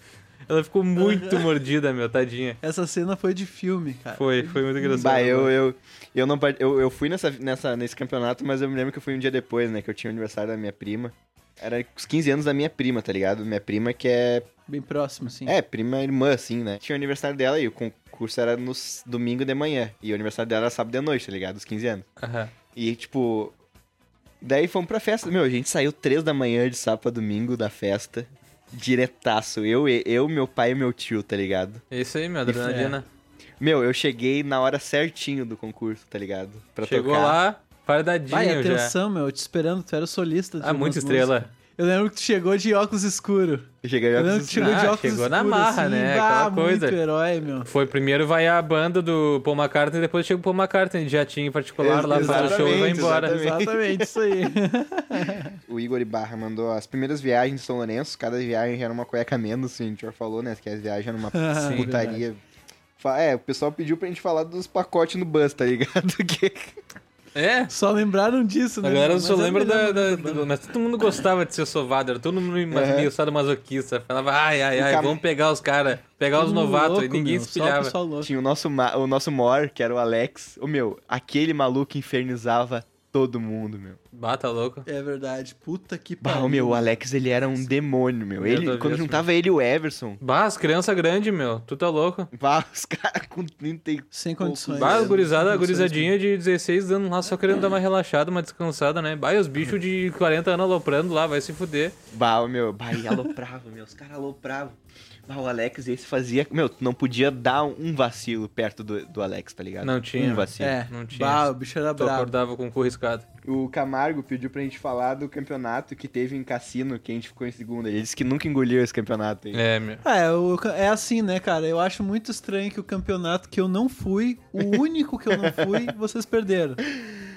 Ela ficou muito mordida, meu, tadinha. Essa cena foi de filme, cara. Foi, foi muito engraçado. Bah, eu, eu, eu, não, eu, eu fui nessa, nessa, nesse campeonato, mas eu me lembro que eu fui um dia depois, né? Que eu tinha o aniversário da minha prima. Era os 15 anos da minha prima, tá ligado? Minha prima que é. Bem próximo, assim. É, prima irmã, assim, né? Tinha o aniversário dela e o concurso era no domingo de manhã. E o aniversário dela era sábado de noite, tá ligado? Os 15 anos. Aham. E, tipo. Daí fomos pra festa. Meu, a gente saiu três da manhã de sábado pra domingo da festa. Diretaço. Eu, eu, meu pai e meu tio, tá ligado? É isso aí, meu, adrenalina. Meu, eu cheguei na hora certinho do concurso, tá ligado? Pra Chegou tocar. lá, fardadinho Vai, já. atenção, meu, eu te esperando, tu era o solista. de Ah, muita estrela. músicas. Eu lembro que tu chegou de óculos escuro. Cheguei lembro que tu chegou de Ah, óculos chegou na escuro, marra, assim, né? Aquela coisa. Muito herói, meu. Foi primeiro vai a banda do Paul McCartney, depois chega o Paul McCartney de jatinho particular lá, faz o show e vai embora. exatamente. Exatamente, isso aí. O Igor Ibarra mandou as primeiras viagens de São Lourenço, cada viagem era uma cueca menos, assim, a gente já falou, né? Que as viagens eram uma Sim, putaria. É, o pessoal pediu pra gente falar dos pacotes no bus, tá ligado? Que... É, Só lembraram disso, né? a galera só é lembra da, da- do- Mas todo mundo gostava de ser sovado, era todo mundo Uhum. meio sadomasoquista. Falava, ai, ai, ai, vamos pegar os caras, pegar os novatos, e ninguém meu, se pilhava. Tinha o nosso, o nosso mor, que era o Alex. O meu, aquele maluco infernizava todo mundo, meu. Bata louco. É verdade. Puta que Bah, pariu. o meu, o Alex, ele era um demônio, meu. Ele, Deus, quando juntava ele e o Everson, Bah, as crianças grandes, meu, tu tá louco. bah, os caras com 30 e... Sem condições. Bah, Sem gurizada, a condições, gurizadinha de 16 anos lá só querendo dar uma relaxada, uma descansada, né? Bah, e os bichos de 40 anos aloprando lá, vai se fuder. Bah, o meu, bah, e aloprava, meu. Os caras alopravam. Bah, o Alex, esse fazia... Meu, tu não podia dar um vacilo perto do, do Alex, tá ligado? Não tinha. Um vacilo. É, Não tinha. Bah, o bicho era Tu brabo. acordava com o cu riscado. O Camargo pediu pra gente falar do campeonato que teve em Cassino, que a gente ficou em segunda. Ele disse que nunca engoliu esse campeonato aí. É, meu. É, o ca- é assim, né, cara? Eu acho muito estranho que o campeonato que eu não fui, o único que eu não fui, vocês perderam.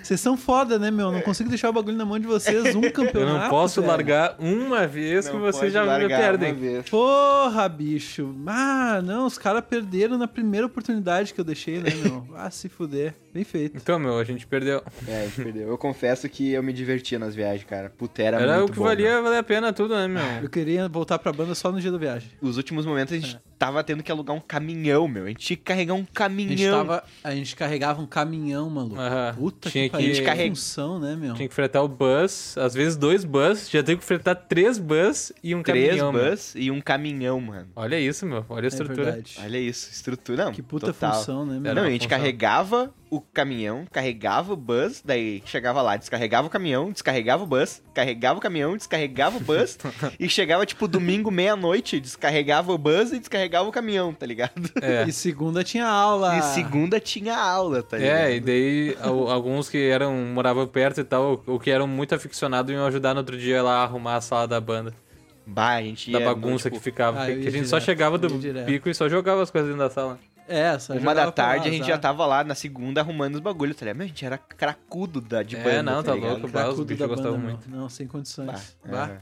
Vocês são foda, né, meu? Não consigo deixar o bagulho na mão de vocês, um campeonato. Eu não posso velho. largar uma vez que Não vocês pode já me perdem. Porra, bicho. Ah, não, os caras perderam na primeira oportunidade que eu deixei, né, meu? Ah, se fuder. Bem feito. Então, meu, a gente perdeu. É, a gente perdeu. Eu confesso que eu me divertia nas viagens, cara. Puta, era, Era muito o que bom, valia, né? valia a pena tudo, né, meu? Eu queria voltar pra banda só no dia da viagem. Os últimos momentos a gente tava tendo que alugar um caminhão, meu. A gente tinha que carregar um A gente, caminhão. tava, a gente carregava um caminhão, maluco. Aham. Puta Tinha que que- carrega- função, né, meu? Tinha que fretar o bus, às vezes dois bus, já teve que fretar três bus e um Três caminhão. meu. bus e um caminhão, mano. Olha isso, meu. Olha a É estrutura. verdade. Olha isso, estrutura. Não, Que puta total. função, né, meu? Não, a gente função. carregava o caminhão, carregava o bus, daí chegava lá, descarregava o caminhão, descarregava o bus, carregava o caminhão, descarregava o bus, e chegava, tipo, domingo, meia-noite, descarregava o bus e descarregava o caminhão, tá ligado? É. E segunda tinha aula. E segunda tinha aula, tá ligado? É, e daí al- alguns que eram moravam perto e tal, ou que eram muito aficionados iam ajudar no outro dia lá a arrumar a sala da banda, Bah, a gente da bagunça tipo, que ficava, Ah, que a gente só direto, chegava do pico e só jogava as coisas dentro da sala. É, só Uma da lá, tarde a gente já tava lá na segunda arrumando os bagulhos, tá ligado? Meu, a gente era cracudo da, de É, banda, não, tá ligado? louco. Cracudo os bichos da gostavam banda, muito. Não, sem condições. Bah, Bah. é.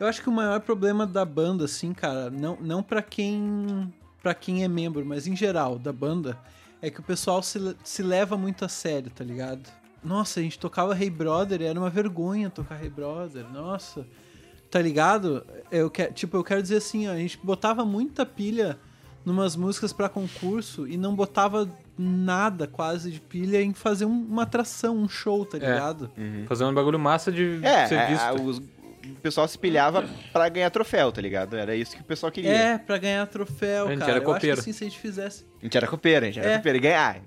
Eu acho que o maior problema da banda, assim, cara, não, não para quem para quem é membro, mas em geral da banda, é que o pessoal se, se leva muito a sério, tá ligado? Nossa, a gente tocava Hey Brother, era uma vergonha tocar Hey Brother, nossa. Tá ligado? Eu quero, tipo, eu quero dizer assim, ó, a gente botava muita pilha numas músicas pra concurso e não botava nada quase de pilha em fazer um- uma atração, um show, tá É. ligado? Fazer um bagulho massa de É, ser é, visto. a- os- o pessoal se pilhava pra ganhar troféu, tá ligado? Era isso que o pessoal queria. É, pra ganhar troféu, A gente cara. era eu acho copeiro. que assim, se a gente fizesse. A gente era copeiro, a gente era É. copeiro. E ganhar.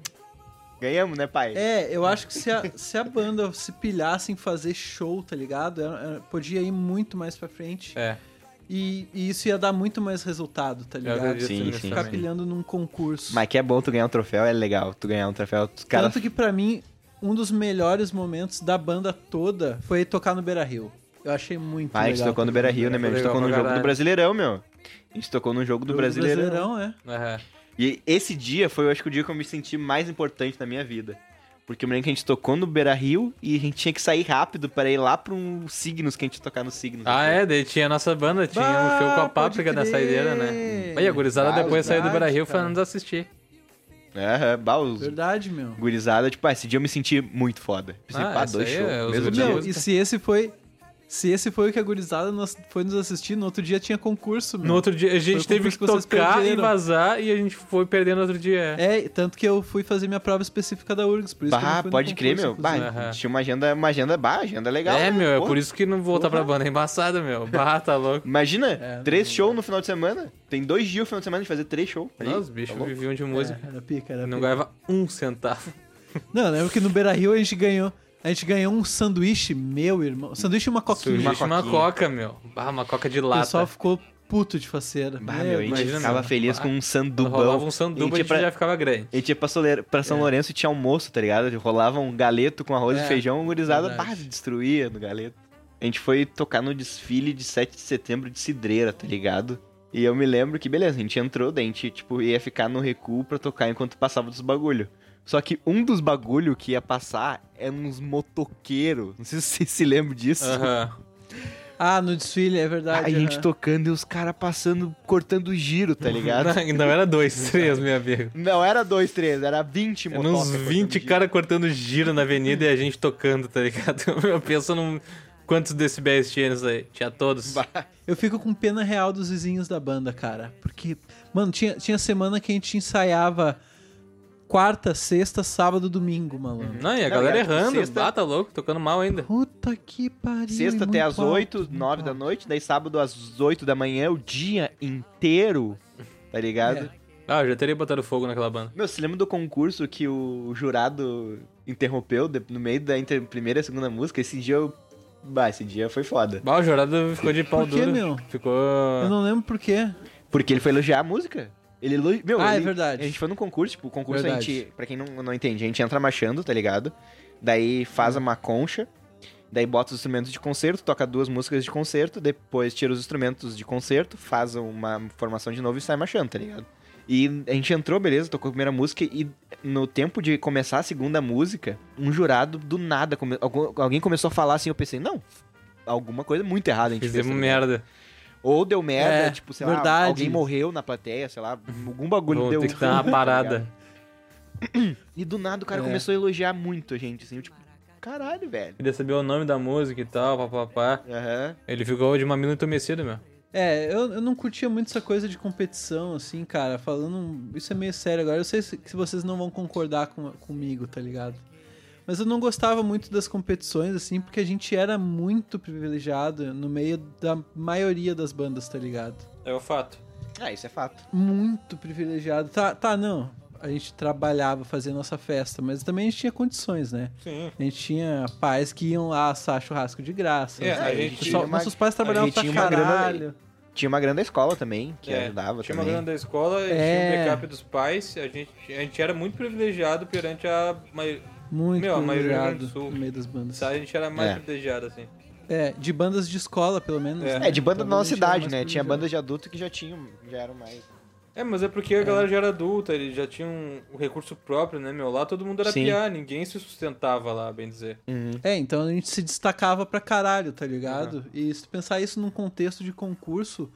Ganhamos, né, pai? É, eu acho que se a, se a banda se pilhasse em fazer show, tá ligado? Era- era- podia ir muito mais pra frente. É, E, e isso ia dar muito mais resultado, tá ligado? Sim, sim, Ficar também. pilhando num concurso. Mas que é bom tu ganhar um troféu, é legal. Tu ganhar um troféu, os caras... Tanto que pra mim, um dos melhores momentos da banda toda foi tocar no Beira Rio. Eu achei muito Ah, a gente legal. tocou no Beira Rio, né, meu? A gente Legal tocou no jogo do. Brasileirão, meu. A gente tocou no jogo do Jogo Brasileirão. é. Aham. E esse dia foi, eu acho que o dia que eu me senti mais importante na minha vida. Porque eu me lembro que a gente tocou no Beira Rio e a gente tinha que sair rápido para ir lá para um Signos que a gente ia tocar no Signos. Ah, é, daí tinha a nossa banda, tinha um show com a Bah, Páprica na saideira, né? Aí a gurizada Ah, depois saiu do Beira Rio foi nos assistir. Aham, bah, os Verdade, meu. gurizada, tipo, ah, esse dia eu me senti muito foda. Pensei, Ah, pá, dois shows. é. Meu, e se esse foi. Se esse foi o que a gurizada nos- foi nos assistir, no outro dia tinha concurso, meu. No outro dia, a gente teve que que vocês tocar e vazar e a gente foi perdendo no outro dia. É, tanto que eu fui fazer minha prova específica da URGS, por isso que eu não Bah, no pode crer, meu. Bah, tinha uma agenda, uma agenda, bah, agenda legal. É, né? meu, é Pô, por isso que não voltar pra banda é embaçada, meu. Bah, tá louco. Imagina, É, três shows no final de semana. Tem dois dias no final de semana de fazer três shows. Aí, Não, os bichos tá viviam de música. É, era pica, era Não pica. ganhava um centavo. Não, lembro que no Beira Rio a gente ganhou. A gente ganhou um sanduíche, meu irmão. Sanduíche e uma coquinha. Surgiu uma, coquinha. coca, meu. Ah, uma coca de O lata. pessoal ficou puto de faceira. Bah, Meu a gente imagina, ficava feliz Bah. com um Quando sandubão. rolava um sanduba, a ia gente pra- já ficava grande. A gente ia pra, Soler- pra São Lourenço e tinha almoço, tá ligado? Rolava um galeto com arroz É, e feijão, o gurizada, pá, destruía no galeto. A gente foi tocar no desfile de 7 de setembro de Cidreira, tá ligado? E eu me lembro que, beleza, a gente entrou, daí a gente, tipo, ia ficar no recuo pra tocar enquanto passava dos bagulho. Só que um dos bagulho que ia passar era uns motoqueiros. Não sei se vocês se lembram disso. Aham. Ah, no desfile, é verdade. a gente aham. tocando e os caras passando, cortando giro, tá ligado? Não, não era dois, três, meu amigo. Não era dois, três, era 20 Eram motocas. uns cortando 20 giro. caras cortando giro na avenida e a gente tocando, tá ligado? Eu penso num. Quantos decibéis tinha nisso aí? Tinha todos. Bah. Eu fico com pena real dos vizinhos da banda, cara. Porque, mano, tinha, tinha semana que a gente ensaiava quarta, sexta, sábado, domingo, malandro. Não, e a Não, galera e a- tipo, errando. sexta- Ah, tá louco, tocando mal ainda. Puta que pariu. Sexta até muito às 8, alto, 9 da noite, daí sábado às 8 da manhã, o dia inteiro, tá ligado? É. Ah, eu já teria botado fogo naquela banda. Meu, você lembra do concurso que o jurado interrompeu de- no meio da inter- primeira e segunda música? Esse dia eu... Bah, esse dia foi foda. Bah, o jurado ficou de pau Por quê, duro. meu? Ficou. Eu não lembro por quê. Porque ele foi elogiar a música. Ele. Meu, Ah, é ele- verdade. A gente foi no concurso, tipo, o concurso a Verdade. gente... Pra quem não, não entende, a gente entra marchando, tá ligado? Daí faz uma concha, daí bota os instrumentos de concerto, toca duas músicas de concerto, depois tira os instrumentos de concerto, faz uma formação de novo e sai marchando, tá ligado? E a gente entrou, beleza, tocou a primeira música e no tempo de começar a segunda música, um jurado do nada, come... algum- alguém começou a falar assim, eu pensei, não, alguma coisa muito errada a gente Fizemos fez. tá ligado? merda. Ou deu merda, É, tipo, sei lá, verdade. alguém morreu na plateia, sei lá, algum bagulho Vamos deu ter que dar uma tá parada. e do nada o cara É. começou a elogiar muito a gente, assim, eu, tipo, caralho, velho. Queria saber o nome da música e tal, papapá. Aham. Ele ficou de mamilo entumecido, meu. É, eu, eu não curtia muito essa coisa de competição, assim, cara. Falando. Isso é meio sério agora. Eu sei se, se vocês não vão concordar com, comigo, tá ligado? Mas eu não gostava muito das competições, assim, porque a gente era muito privilegiado no meio da maioria das bandas, tá ligado? É o fato. Ah, isso é fato. Muito privilegiado. Tá, tá, não. A gente trabalhava, fazia nossa festa, mas também a gente tinha condições, né? Sim. A gente tinha pais que iam lá assar churrasco de graça. É, a gente Pessoal- tinha uma- nossos pais trabalhavam gente pra tinha uma grana- caralho. Tinha uma grande escola também, que É, ajudava Tinha uma também. grana da escola, É. tinha um backup dos pais. A gente, a gente era muito privilegiado perante a. Muito Meu, a maioria do Rio Grande privilegiado no meio das bandas. A gente era mais É. privilegiado, assim. É, de bandas de escola, pelo menos. É. né? É, de banda da nossa idade, né? Tinha bandas de adulto que já tinham, já eram mais... É, mas é porque a galera já era adulta, eles já tinham um recurso próprio, né, meu? Lá todo mundo era Sim. piá, ninguém se sustentava lá, bem dizer. É, então a gente se destacava pra caralho, tá ligado? E se tu pensar isso num contexto de concurso,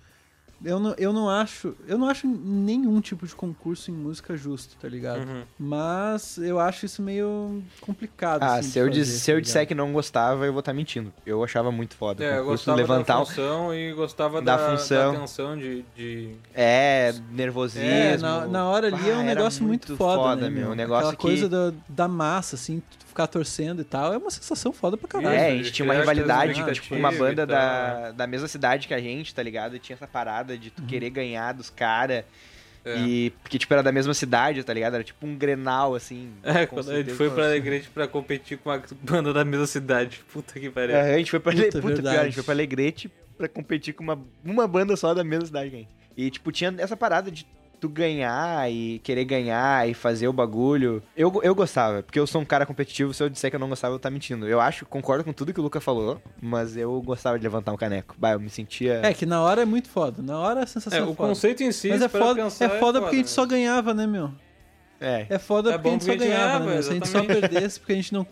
eu não, eu não acho. Eu não acho nenhum tipo de concurso em música justo, tá ligado? Uhum. Mas eu acho isso meio complicado. Ah, assim, se eu, fazer, dis- se eu tá disser ligado? que não gostava, eu vou estar mentindo. Eu achava muito foda. É, eu gostava levantar da um- função e gostava da da, função. da tensão de... de... É, nervosismo. É, na, na hora ali é um Ah, negócio muito, foda, né, meu? meu? Um negócio Aquela que... coisa da, da massa, assim, ficar torcendo e tal, é uma sensação foda pra caralho. É, a gente tinha uma rivalidade com expectativas uma banda da, da mesma cidade que a gente, tá ligado? E tinha essa parada de tu querer ganhar dos caras. É. E porque, tipo, era da mesma cidade, tá ligado? Era tipo um grenal, assim. É, quando a gente foi pra. Alegrete pra competir com uma banda da mesma cidade. Puta que pariu. Aham, a gente foi pra Puta, Puta, Puta pior, a gente foi pra Alegrete pra competir com uma, uma banda só da mesma cidade que a gente. E, tipo, tinha essa parada de tu ganhar e querer ganhar e fazer o bagulho. Eu, eu gostava, porque eu sou um cara competitivo. Se eu disser que eu não gostava, eu tá mentindo. Eu acho, concordo com tudo que o Luca falou, mas eu gostava de levantar um caneco. Bah, eu me sentia. É, que na hora é muito foda. Na hora a É, sensação é, o foda. conceito em si, Mas é para foda, pensar, é foda porque a gente né? só ganhava, né, meu? É. É foda É porque a gente só ganhava, né? Se a gente só perdesse porque a gente não.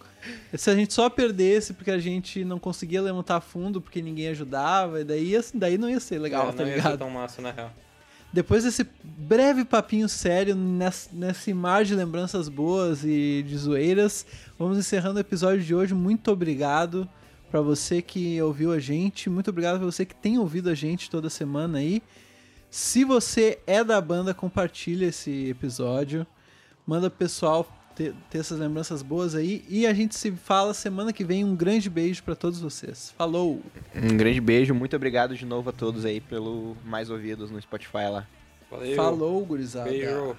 Se a gente só perdesse porque a gente não conseguia levantar fundo porque ninguém ajudava, e daí, ia- daí não ia ser legal, É, tá não ia ser ligado? tão massa, na real. Depois desse breve papinho sério, nesse, nesse mar de lembranças boas e de zoeiras, vamos encerrando o episódio de hoje. Muito obrigado pra você que ouviu a gente, muito obrigado pra você que tem ouvido a gente toda semana aí. Se você é da banda, compartilha esse episódio, manda pro pessoal ter, ter essas lembranças boas aí e a gente se fala semana que vem. Um grande beijo pra todos vocês. Falou! Um grande beijo, muito obrigado de novo a todos aí pelo mais ouvidos no Spotify lá. Valeu. Falou, gurizada! Beijo.